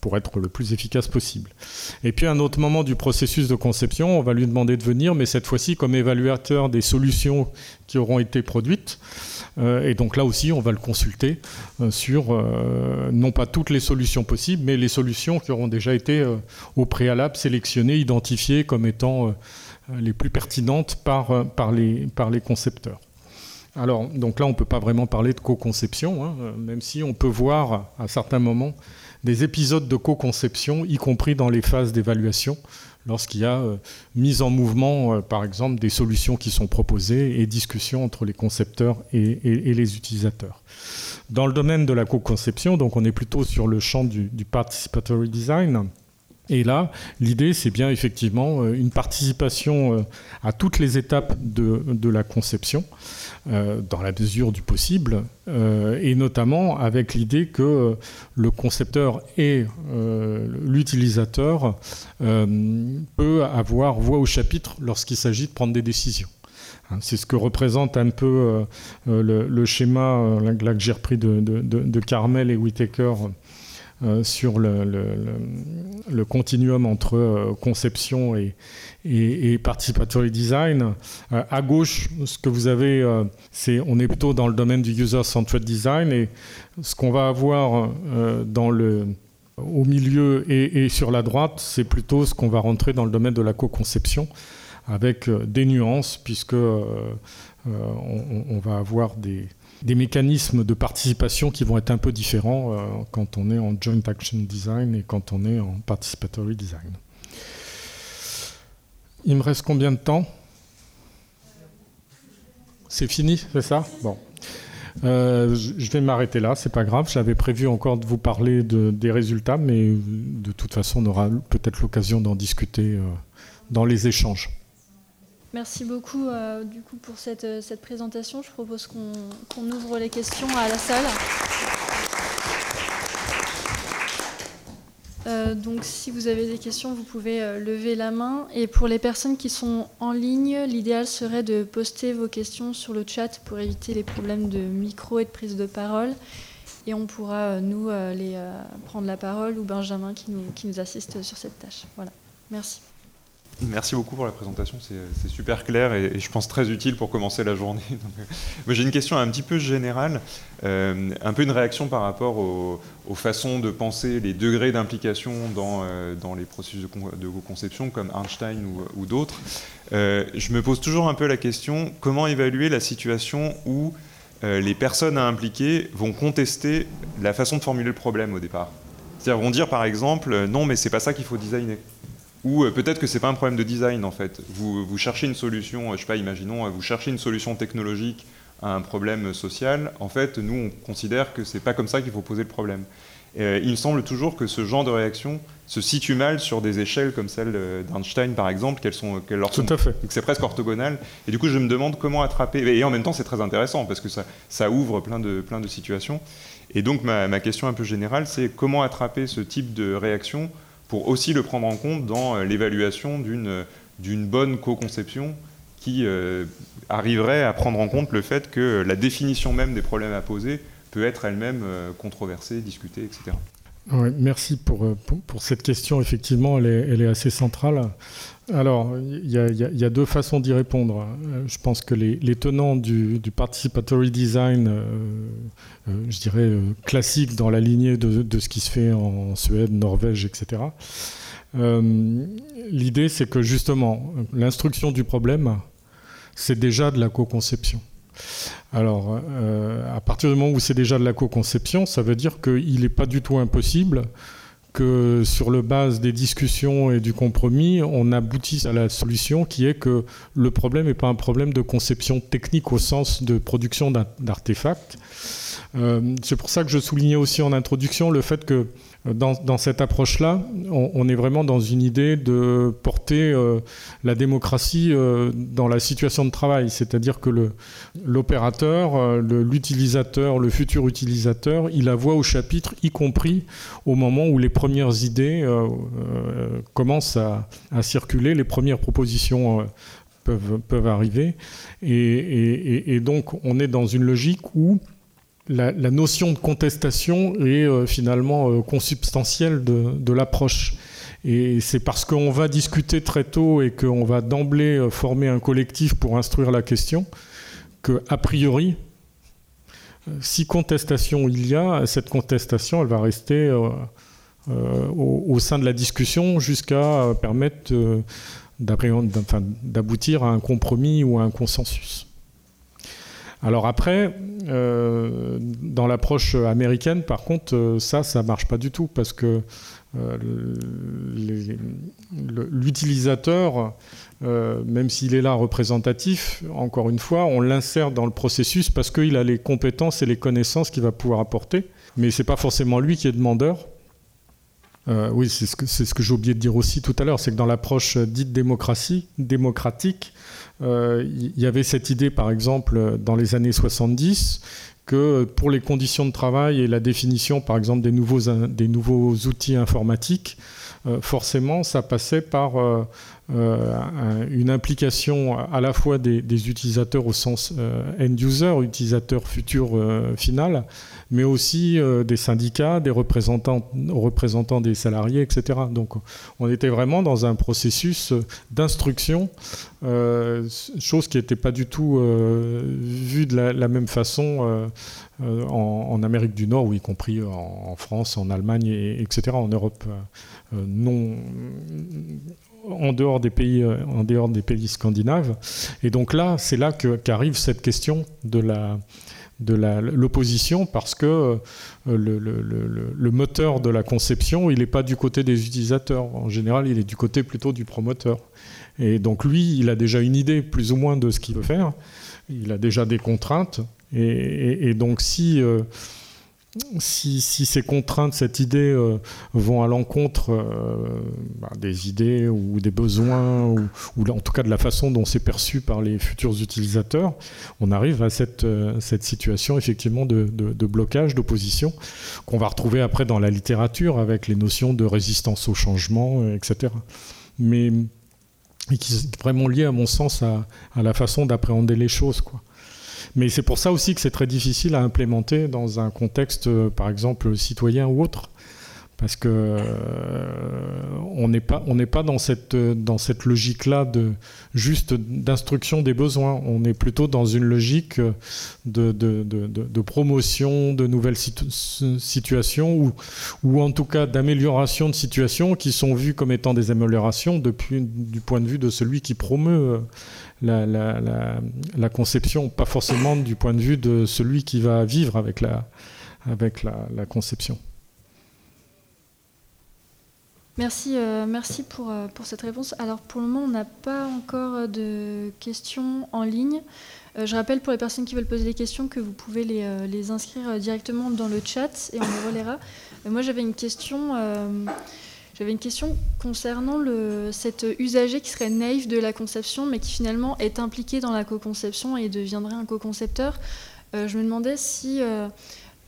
pour être le plus efficace possible. Et puis à un autre moment du processus de conception, on va lui demander de venir, mais cette fois-ci comme évaluateur des solutions qui auront été produites. Euh, et donc là aussi, on va le consulter euh, sur euh, non pas toutes les solutions possibles, mais les solutions qui auront déjà été au préalable sélectionnées, identifiées comme étant les plus pertinentes par les concepteurs. Alors, donc là, on ne peut pas vraiment parler de co-conception, hein, même si on peut voir à certains moments des épisodes de co-conception, y compris dans les phases d'évaluation, lorsqu'il y a euh, mise en mouvement, euh, par exemple, des solutions qui sont proposées et discussion entre les concepteurs et, les utilisateurs. Dans le domaine de la co-conception, donc on est plutôt sur le champ du, du participatory design. Et là, l'idée, c'est bien effectivement euh, une participation à toutes les étapes de, la conception. Euh, dans la mesure du possible, euh, et notamment avec l'idée que le concepteur et euh, l'utilisateur peut avoir voix au chapitre lorsqu'il s'agit de prendre des décisions. Hein, c'est ce que représente un peu le, schéma que j'ai repris de, Carmel et Whitaker sur le, continuum entre conception et, participatory design. Euh, à gauche, ce que vous avez, euh, c'est on est plutôt dans le domaine du user-centered design et ce qu'on va avoir euh, dans le au milieu et, sur la droite, c'est plutôt ce qu'on va rentrer dans le domaine de la co-conception avec des nuances puisque on, va avoir des, des, mécanismes de participation qui vont être un peu différents quand on est en joint action design et quand on est en participatory design. Il me reste combien de temps? C'est fini, c'est ça? Bon. Euh, je vais m'arrêter là, c'est pas grave. J'avais prévu encore de vous parler des résultats, mais de toute façon, on aura peut-être l'occasion d'en discuter euh, dans les échanges. Merci beaucoup euh, du coup pour cette, présentation. Je propose qu'on ouvre les questions à la salle. Euh, donc si vous avez des questions, vous pouvez euh, lever la main. Et pour les personnes qui sont en ligne, l'idéal serait de poster vos questions sur le chat pour éviter les problèmes de micro et de prise de parole. Et on pourra, euh, nous, les, prendre la parole ou Benjamin qui nous, qui nous assiste sur cette tâche. Voilà. Merci. Merci beaucoup pour la présentation, c'est super clair et, je pense très utile pour commencer la journée. Euh, j'ai une question un petit peu générale, euh, un peu une réaction par rapport aux, façons de penser les degrés d'implication dans, euh, dans, les processus de, conception comme Einstein ou, d'autres. je me pose toujours un peu la question, comment évaluer la situation où les personnes à impliquer vont contester la façon de formuler le problème au départ? C'est-à-dire vont dire par exemple, non mais c'est pas ça qu'il faut designer. Ou euh, peut-être que c'est pas un problème de design en fait. Vous, vous, cherchez une solution, je sais pas, imaginons, vous cherchez une solution technologique à un problème social. En fait, nous, on considère que c'est pas comme ça qu'il faut poser le problème. Euh, il me semble toujours que ce genre de réaction se situe mal sur des échelles comme celle d'Einstein, par exemple, qu'elles sont, qu'elles leur Tout à fait. c'est presque orthogonal. Et du coup, je me demande comment attraper. Et en même temps, c'est très intéressant parce que ça, ça ouvre plein de, plein de situations. Et donc, ma, ma question un peu générale, c'est comment attraper ce type de réaction pour aussi le prendre en compte dans euh, l'évaluation d'une, d'une bonne co-conception qui euh, arriverait à prendre en compte le fait que la définition même des problèmes à poser peut être elle-même euh, controversée, discutée, etc. merci pour, pour, cette question. Effectivement, elle est, elle est assez centrale. Alors, il y, a deux façons d'y répondre. Euh, je pense que les, tenants du, participatory design, euh, euh, je dirais classique dans la lignée de, ce qui se fait en Suède, Norvège, etc. L'idée, c'est que justement, l'instruction du problème, c'est déjà de la co-conception. Alors, à partir du moment où c'est déjà de la co-conception, ça veut dire qu'il n'est pas du tout impossible que sur le base des discussions et du compromis, on aboutisse à la solution qui est que le problème n'est pas un problème de conception technique au sens de production d'artefacts. Euh, c'est pour ça que je soulignais aussi en introduction le fait que dans, cette approche-là, on, est vraiment dans une idée de porter euh, la démocratie euh, dans la situation de travail, c'est-à-dire que l'opérateur, euh, l'utilisateur, le, futur utilisateur, il a voix au chapitre, y compris au moment où les premières idées commencent à, circuler, les premières propositions peuvent arriver. et, donc, on est dans une logique où la, notion de contestation est finalement consubstantielle de, l'approche. Et c'est parce qu'on va discuter très tôt et qu'on va d'emblée former un collectif pour instruire la question que, a priori, si contestation il y a, cette contestation, elle va rester au, sein de la discussion jusqu'à permettre d'aboutir à un compromis ou à un consensus. Alors après, euh, dans l'approche américaine, par contre, euh, ça, ça marche pas du tout parce que euh, l'utilisateur, même s'il est là représentatif, encore une fois, on l'insère dans le processus parce qu'il a les compétences et les connaissances qu'il va pouvoir apporter. Mais c'est pas forcément lui qui est demandeur. Oui, c'est ce que, ce que j'ai oublié de dire aussi tout à l'heure, c'est que dans l'approche dite démocratie, démocratique, il y avait cette idée, par exemple, dans les années 70, que pour les conditions de travail et la définition, par exemple, des nouveaux, des nouveaux outils informatiques, euh, forcément, ça passait par une implication à la fois des, utilisateurs au sens end-user, utilisateur futur final, mais aussi euh, des syndicats, des représentants, représentants des salariés, etc. Donc on était vraiment dans un processus d'instruction, euh, chose qui n'était pas du tout euh, vue de la, même façon en, Amérique du Nord, ou y compris en, France, en Allemagne, et, etc., en Europe non en dehors des pays, en dehors des pays scandinaves. Et donc là, c'est là qu'arrive cette question de la de l'opposition parce que euh, le, moteur de la conception, il n'est pas du côté des utilisateurs. En général, il est du côté plutôt du promoteur. Et donc lui, il a déjà une idée plus ou moins de ce qu'il veut faire. Il a déjà des contraintes. Et, donc si... Euh, si, ces contraintes, cette idée euh, vont à l'encontre euh, bah, des idées ou des besoins, ou, en tout cas de la façon dont c'est perçu par les futurs utilisateurs, on arrive à cette, euh, situation effectivement de, blocage, d'opposition, qu'on va retrouver après dans la littérature avec les notions de résistance au changement, etc. Mais qui est vraiment lié à mon sens à, à la façon d'appréhender les choses. Quoi. Mais c'est pour ça aussi que c'est très difficile à implémenter dans un contexte, euh, par exemple, citoyen ou autre. Parce que euh, on n'est pas, pas dans cette, dans cette logique-là de juste d'instruction des besoins. On est plutôt dans une logique de, promotion de nouvelles situations ou, ou en tout cas d'amélioration de situations qui sont vues comme étant des améliorations depuis du point de vue de celui qui promeut la, conception, pas forcément du point de vue de celui qui va vivre avec la, avec la, conception. Merci, euh, merci pour, euh, pour cette réponse. Alors pour le moment, on n'a pas encore de questions en ligne. Euh, je rappelle pour les personnes qui veulent poser des questions que vous pouvez les, les inscrire directement dans le chat et on les relaiera. moi j'avais une question j'avais une question concernant le, cet usager qui serait naïf de la conception, mais qui finalement est impliqué dans la co-conception et deviendrait un co-concepteur. Euh, je me demandais si euh,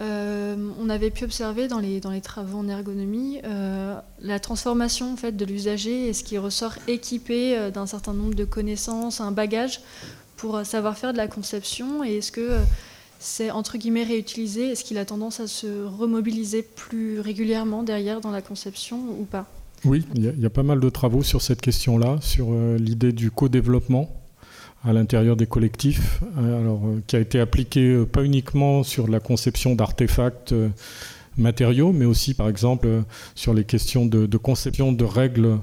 euh, on avait pu observer dans les, travaux en ergonomie la transformation en fait, de l'usager et ce qui ressort équipé d'un certain nombre de connaissances, un bagage pour savoir faire de la conception. Et est-ce que c'est entre guillemets réutilisé Est-ce qu'il a tendance à se remobiliser plus régulièrement derrière dans la conception ou pas? Oui, il y, a pas mal de travaux sur cette question-là, sur euh, l'idée du co-développement à l'intérieur des collectifs, euh, alors, euh, qui a été appliqué pas uniquement sur la conception d'artefacts matériaux, mais aussi par exemple sur les questions de, conception de règles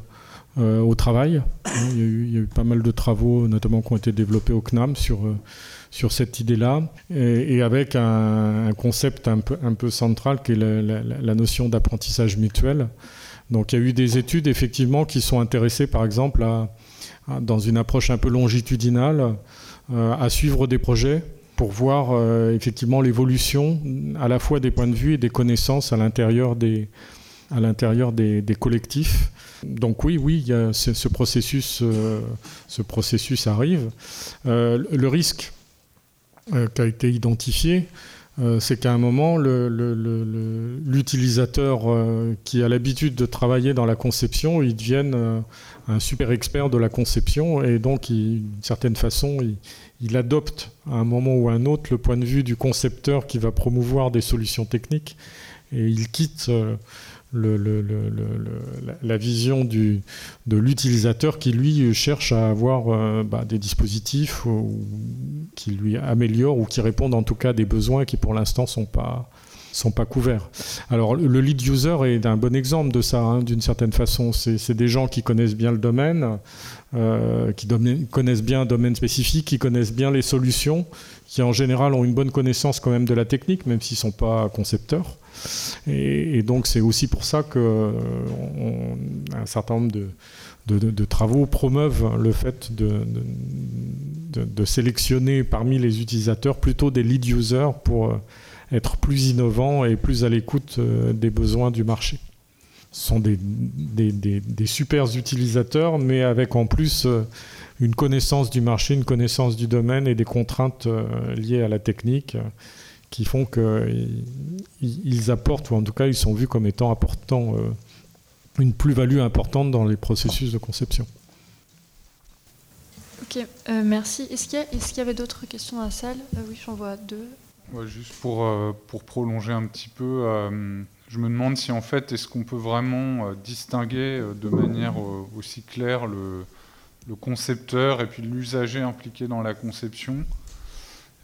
au travail. Il y, a eu, il y, a eu, pas mal de travaux, notamment qui ont été développés au CNAM sur sur cette idée-là, et, avec un, concept un peu, un peu central qui est la, notion d'apprentissage mutuel. Donc il y a eu des études effectivement qui sont intéressées par exemple dans une approche un peu longitudinale euh, à suivre des projets pour voir euh, effectivement l'évolution à la fois des points de vue et des connaissances à l'intérieur des, à l'intérieur des, collectifs. Donc oui, oui, il y a ce, processus, euh, ce processus arrive. le risque, euh, qui a été identifié, euh, c'est qu'à un moment, l'utilisateur euh, qui a l'habitude de travailler dans la conception, il devienne un super expert de la conception et donc, d'une certaine façon, il adopte à un moment ou à un autre le point de vue du concepteur qui va promouvoir des solutions techniques et il quitte la vision de l'utilisateur qui lui cherche à avoir euh, bah, des dispositifs qui lui améliorent ou qui répondent en tout cas à des besoins qui pour l'instant sont pas sont pas couverts. Alors le lead user est un bon exemple de ça, hein, d'une certaine façon. C'est des gens qui connaissent bien le domaine, euh, qui connaissent bien un domaine spécifique, qui connaissent bien les solutions, qui en général ont une bonne connaissance quand même de la technique, même s'ils ne sont pas concepteurs. Et, donc c'est aussi pour ça qu'un certain nombre de, travaux promeuvent le fait de, sélectionner parmi les utilisateurs plutôt des lead users pour euh, être plus innovants et plus à l'écoute euh, des besoins du marché. Ce sont des, des, des, super utilisateurs, mais avec en plus euh, une connaissance du marché, une connaissance du domaine et des contraintes euh, liées à la technique qui font qu'ils apportent, ou en tout cas ils sont vus comme étant apportant une plus-value importante dans les processus de conception. Ok, merci. Est-ce qu'il y, y, avait d'autres questions dans la salle? Oui, j'en vois deux juste pour, euh, pour prolonger un petit peu, euh, je me demande si en fait, est-ce qu'on peut vraiment euh, distinguer de manière aussi claire le, le concepteur et puis l'usager impliqué dans la conception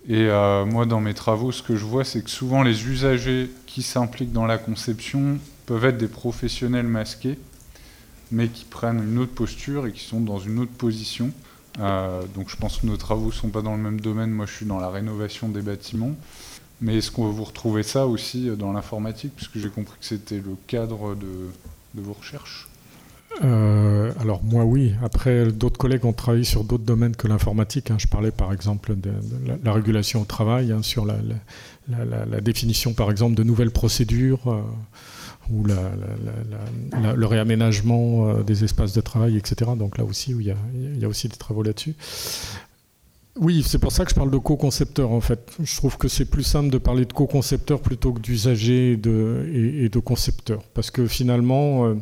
et moi, dans mes travaux, ce que je vois, c'est que souvent les usagers qui s'impliquent dans la conception peuvent être des professionnels masqués, mais qui prennent une autre posture et qui sont dans une autre position. Euh, donc je pense que nos travaux ne sont pas dans le même domaine. Moi, je suis dans la rénovation des bâtiments. Mais est-ce qu'on va vous retrouver ça aussi dans l'informatique? Puisque j'ai compris que c'était le cadre de, vos recherches. Euh, alors moi oui, après d'autres collègues ont travaillé sur d'autres domaines que l'informatique. Hein. Je parlais par exemple de, la, régulation au travail, hein, sur la, définition par exemple de nouvelles procédures. Euh, ou le réaménagement euh, des espaces de travail, etc. Donc là aussi, il y a, y a aussi des travaux là-dessus. Oui, c'est pour ça que je parle de co-concepteur en fait. Je trouve que c'est plus simple de parler de co-concepteur plutôt que d'usager et de, et, de concepteur. Parce que finalement,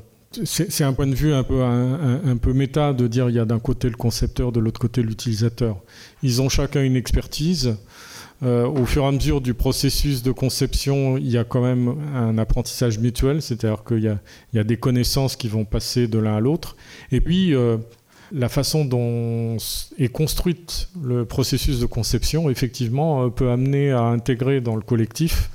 c'est un point de vue un peu, un, méta de dire il y a d'un côté le concepteur, de l'autre côté l'utilisateur. Ils ont chacun une expertise. Euh, au fur et à mesure du processus de conception, il y a quand même un apprentissage mutuel, c'est-à-dire qu'il y, a des connaissances qui vont passer de l'un à l'autre. Et puis, euh, la façon dont est construite le processus de conception, effectivement, euh, peut amener à intégrer dans le collectif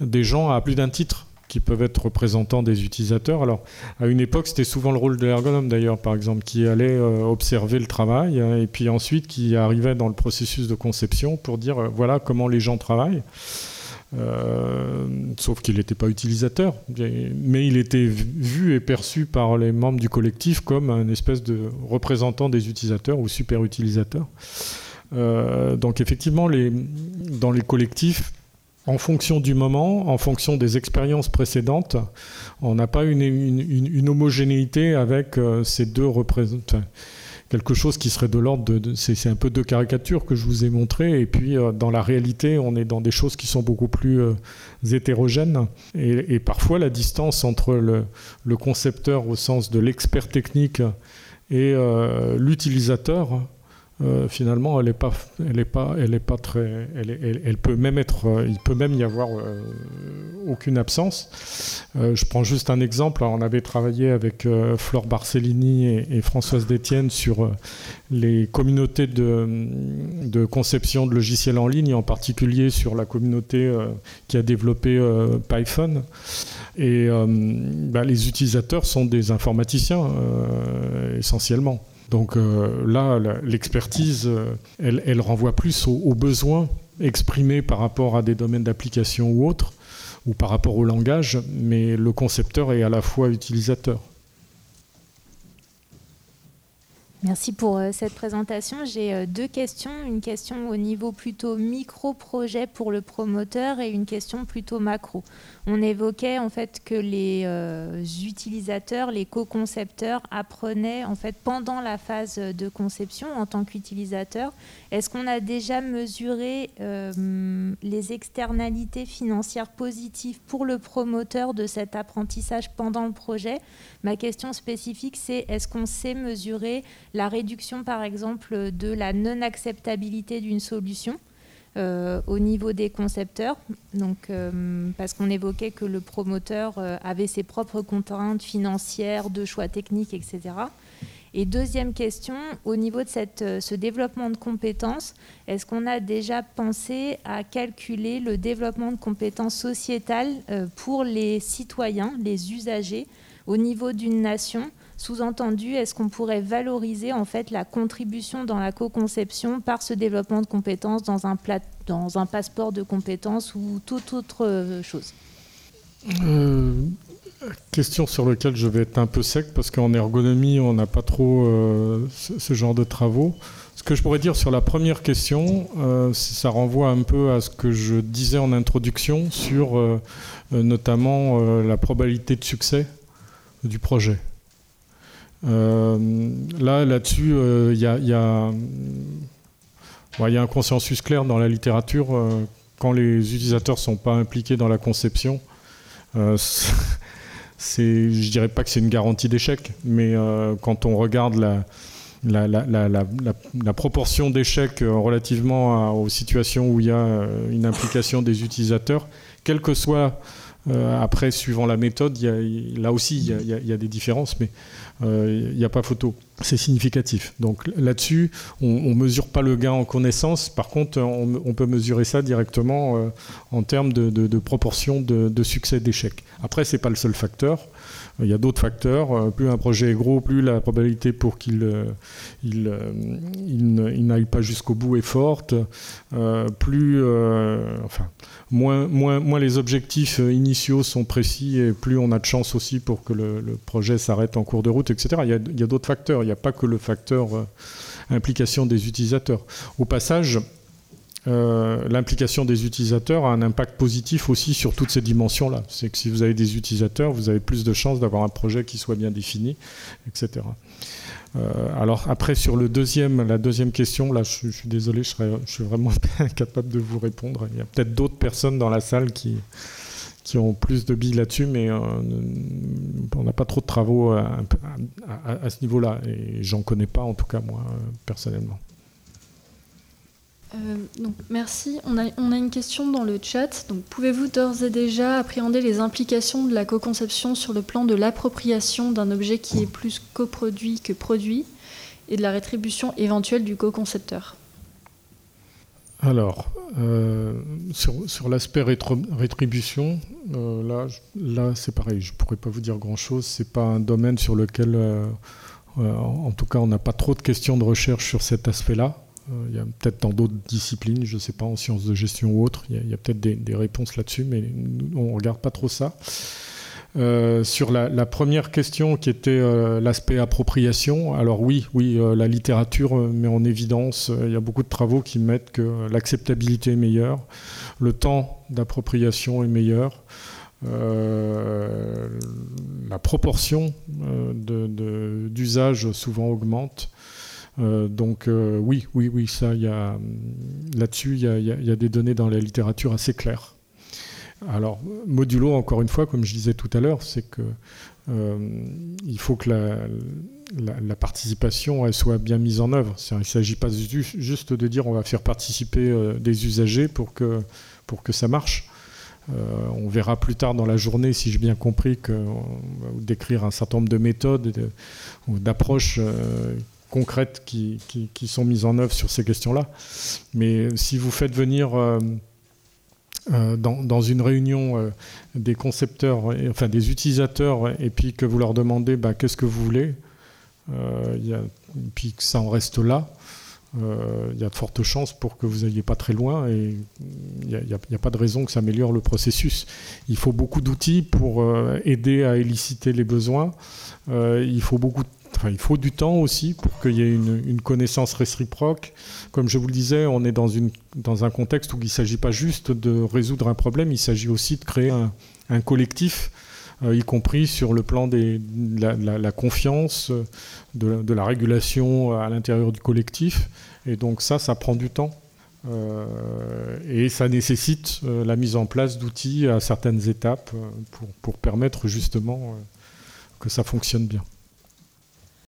des gens à plus d'un titre qui peuvent être représentants des utilisateurs. Alors, à une époque, c'était souvent le rôle de l'ergonome d'ailleurs, par exemple, qui allait euh, observer le travail hein, et puis ensuite qui arrivait dans le processus de conception pour dire euh, voilà comment les gens travaillent. Euh, sauf qu'il n'était pas utilisateur, mais il était vu et perçu par les membres du collectif comme un espèce de représentant des utilisateurs ou super utilisateur. donc effectivement, dans les collectifs, en fonction du moment, en fonction des expériences précédentes, on n'a pas une, homogénéité avec euh, ces deux représentants. Quelque chose qui serait de l'ordre de. c'est un peu deux caricatures que je vous ai montrées. Et puis, euh, dans la réalité, on est dans des choses qui sont beaucoup plus euh, hétérogènes. Et, parfois, la distance entre le concepteur au sens de l'expert technique et l'utilisateur euh, finalement, elle est pas, elle est pas, elle est pas très, elle, peut même être, euh, il peut même y avoir euh, aucune absence. je prends juste un exemple. on avait travaillé avec Flore Barcellini et, Françoise Détienne sur les communautés de, de, conception de logiciels en ligne, en particulier sur la communauté qui a développé Python. Et bah, les utilisateurs sont des informaticiens essentiellement. Donc euh, là, l'expertise, euh, elle, renvoie plus aux, besoins exprimés par rapport à des domaines d'application ou autres, ou par rapport au langage, mais le concepteur est à la fois utilisateur. Merci pour euh, cette présentation. J'ai euh, deux questions. Une question au niveau plutôt micro-projet pour le promoteur et une question plutôt macro. On évoquait en fait que les euh, utilisateurs, les co-concepteurs apprenaient en fait pendant la phase de conception en tant qu'utilisateur. Est-ce qu'on a déjà mesuré les externalités financières positives pour le promoteur de cet apprentissage pendant le projet? Ma question spécifique, c'est est-ce qu'on sait mesurer la réduction par exemple de la non-acceptabilité d'une solution euh, au niveau des concepteurs, euh, parce qu'on évoquait que le promoteur euh, avait ses propres contraintes financières, de choix techniques, etc. Et deuxième question, au niveau de cette, ce développement de compétences, est-ce qu'on a déjà pensé à calculer le développement de compétences sociétales pour les citoyens, les usagers, au niveau d'une nation sous-entendu, est-ce qu'on pourrait valoriser en fait la contribution dans la co-conception par ce développement de compétences dans un, dans un passeport de compétences ou toute autre euh, chose? Euh, Question sur laquelle je vais être un peu sec parce qu'en ergonomie, on n'a pas trop euh, ce, genre de travaux. Ce que je pourrais dire sur la première question, ça renvoie un peu à ce que je disais en introduction sur notamment la probabilité de succès du projet. Euh, là, là-dessus, il y, a, un consensus clair dans la littérature. Euh, quand les utilisateurs ne sont pas impliqués dans la conception, euh, c'est, je dirais pas que c'est une garantie d'échec, mais quand on regarde la, proportion d'échecs relativement aux situations où il y a une implication des utilisateurs, quel que soit après, suivant la méthode, là aussi, il y, a des différences, mais il euh, n'y a pas photo. C'est significatif. Donc là-dessus, on ne mesure pas le gain en connaissance. Par contre, on, peut mesurer ça directement euh, en termes de, proportion de, succès d'échec. Après, ce n'est pas le seul facteur. Il y a d'autres facteurs. Euh, plus un projet est gros, plus la probabilité pour qu'il il, il, n'aille pas jusqu'au bout est forte. plus, enfin, moins, les objectifs initiaux sont précis et plus on a de chance aussi pour que le, projet s'arrête en cours de route, etc. Il y a d'autres facteurs. Il n'y a pas que le facteur euh, implication des utilisateurs. Au passage, euh, l'implication des utilisateurs a un impact positif aussi sur toutes ces dimensions-là. C'est que si vous avez des utilisateurs, vous avez plus de chances d'avoir un projet qui soit bien défini, etc. Euh, alors après sur la deuxième question, là je, suis désolé, je, je suis vraiment incapable de vous répondre. Il y a peut-être d'autres personnes dans la salle qui, qui ont plus de billes là-dessus, mais euh, on n'a pas trop de travaux à, ce niveau-là. Et j'en connais pas, en tout cas, moi, personnellement. Euh, merci. On a, on a, une question dans le chat. Donc, pouvez-vous d'ores et déjà appréhender les implications de la co-conception sur le plan de l'appropriation d'un objet qui est plus coproduit que produit et de la rétribution éventuelle du co-concepteur? Alors, euh, sur, l'aspect rétribution, euh, là, là c'est pareil, je ne pourrais pas vous dire grand-chose. Ce n'est pas un domaine sur lequel, euh, en tout cas, on n'a pas trop de questions de recherche sur cet aspect-là. Il y a peut-être dans d'autres disciplines, je ne sais pas, en sciences de gestion ou autres, il y a, peut-être des, des, réponses là-dessus, mais on ne regarde pas trop ça. Euh, sur la, première question qui était euh, l'aspect appropriation, alors oui, oui, euh, la littérature met en évidence, il y a beaucoup de travaux qui mettent que l'acceptabilité est meilleure, le temps d'appropriation est meilleur, la proportion d'usage souvent augmente. donc oui, oui, oui, ça, là-dessus, il y a des données dans la littérature assez claires. Alors, modulo, encore une fois, comme je disais tout à l'heure, c'est que euh, il faut que la, participation soit bien mise en œuvre. Il ne s'agit pas juste de dire on va faire participer euh, des usagers pour que, pour que ça marche. Euh, on verra plus tard dans la journée, si j'ai bien compris, qu'on va décrire un certain nombre de méthodes ou d'approches concrètes qui, qui, sont mises en œuvre sur ces questions-là. Mais si vous faites venir euh, dans, une réunion euh, des concepteurs, enfin des utilisateurs, et puis que vous leur demandez bah, qu'est-ce que vous voulez, euh, et puis que ça en reste là, il y a de fortes chances pour que vous n'alliez pas très loin et il n'y a, a, pas de raison que ça améliore le processus. Il faut beaucoup d'outils pour aider à éliciter les besoins. il faut beaucoup de il faut du temps aussi pour qu'il y ait une, connaissance réciproque. Comme je vous le disais, on est dans, un contexte où il ne s'agit pas juste de résoudre un problème, il s'agit aussi de créer un, collectif, euh, y compris sur le plan de la, confiance, de, la régulation à l'intérieur du collectif. Et donc ça, ça prend du temps. Euh, et ça nécessite euh, la mise en place d'outils à certaines étapes pour, pour permettre justement que ça fonctionne bien.